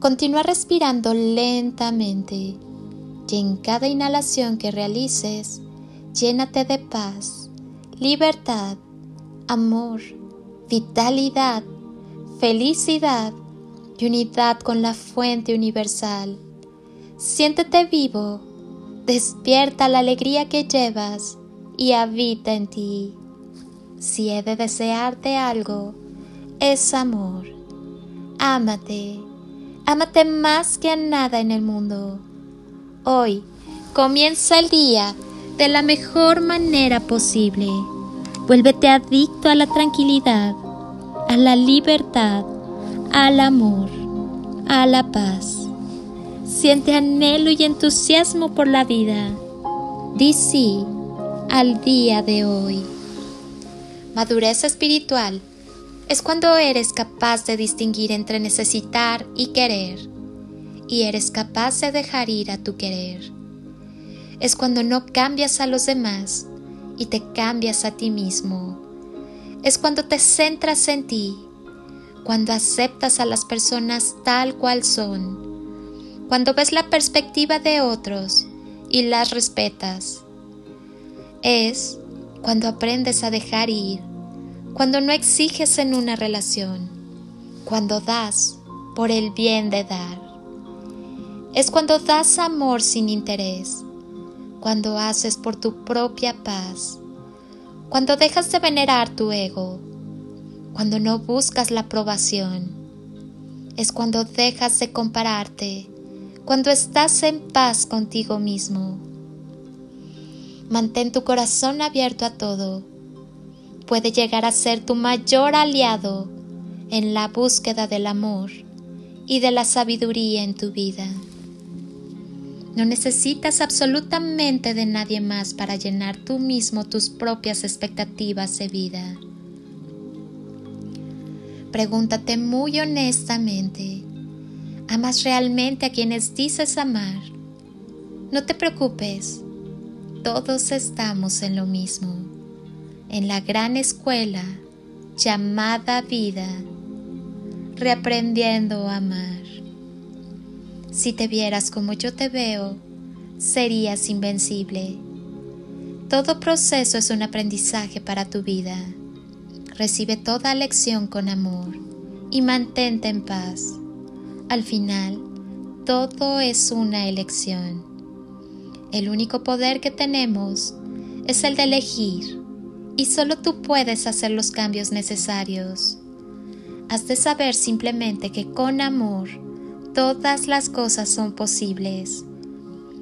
Continúa respirando lentamente y en cada inhalación que realices, llénate de paz, libertad, amor, vitalidad, felicidad y unidad con la fuente universal. Siéntete vivo, despierta la alegría que llevas y habita en ti. Si he de desearte algo, es amor. Ámate Ámate más que a nada en el mundo. Hoy comienza el día de la mejor manera posible. Vuélvete adicto a la tranquilidad, a la libertad, al amor, a la paz. Siente anhelo y entusiasmo por la vida. Di sí al día de hoy. Madurez espiritual es cuando eres capaz de distinguir entre necesitar y querer, y eres capaz de dejar ir a tu querer. Es cuando no cambias a los demás y te cambias a ti mismo. Es cuando te centras en ti, cuando aceptas a las personas tal cual son, cuando ves la perspectiva de otros y las respetas. Es cuando aprendes a dejar ir cuando no exiges en una relación, cuando das por el bien de dar. Es cuando das amor sin interés, cuando haces por tu propia paz, cuando dejas de venerar tu ego, cuando no buscas la aprobación. Es cuando dejas de compararte, cuando estás en paz contigo mismo. Mantén tu corazón abierto a todo puede llegar a ser tu mayor aliado en la búsqueda del amor y de la sabiduría en tu vida. No necesitas absolutamente de nadie más para llenar tú mismo tus propias expectativas de vida. Pregúntate muy honestamente, ¿amas realmente a quienes dices amar? No te preocupes, todos estamos en lo mismo en la gran escuela llamada vida, reaprendiendo a amar. Si te vieras como yo te veo, serías invencible. Todo proceso es un aprendizaje para tu vida. Recibe toda lección con amor y mantente en paz. Al final, todo es una elección. El único poder que tenemos es el de elegir y solo tú puedes hacer los cambios necesarios. Has de saber simplemente que con amor todas las cosas son posibles.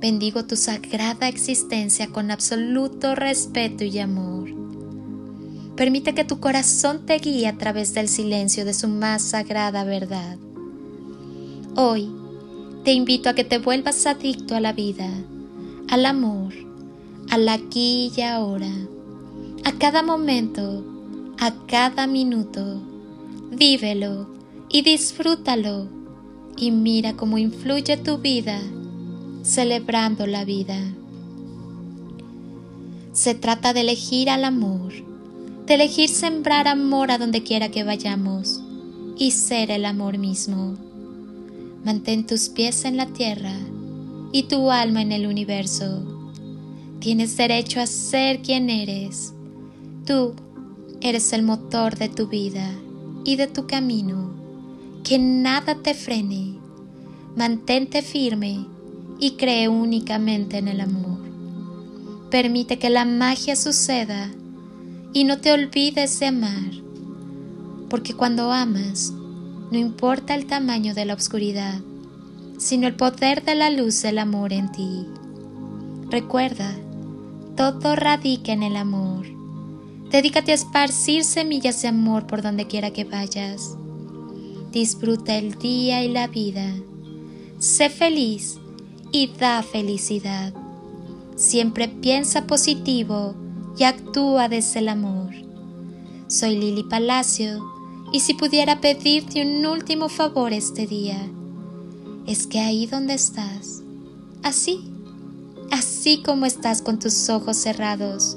Bendigo tu sagrada existencia con absoluto respeto y amor. Permite que tu corazón te guíe a través del silencio de su más sagrada verdad. Hoy te invito a que te vuelvas adicto a la vida, al amor, al aquí y ahora a cada momento, a cada minuto. Vívelo y disfrútalo y mira cómo influye tu vida celebrando la vida. Se trata de elegir al amor, de elegir sembrar amor a donde quiera que vayamos y ser el amor mismo. Mantén tus pies en la tierra y tu alma en el universo. Tienes derecho a ser quien eres Tú eres el motor de tu vida y de tu camino. Que nada te frene, Mantente firme y cree únicamente en el amor. Permite que la magia suceda y no te olvides de amar, porque cuando amas, no importa el tamaño de la oscuridad, sino el poder de la luz del amor en ti. Recuerda, todo radica en el amor. Dedícate a esparcir semillas de amor por donde quiera que vayas. Disfruta el día y la vida. Sé feliz y da felicidad. Siempre piensa positivo y actúa desde el amor. Soy Lili Palacio y si pudiera pedirte un último favor este día, es que ahí donde estás, así, así como estás con tus ojos cerrados,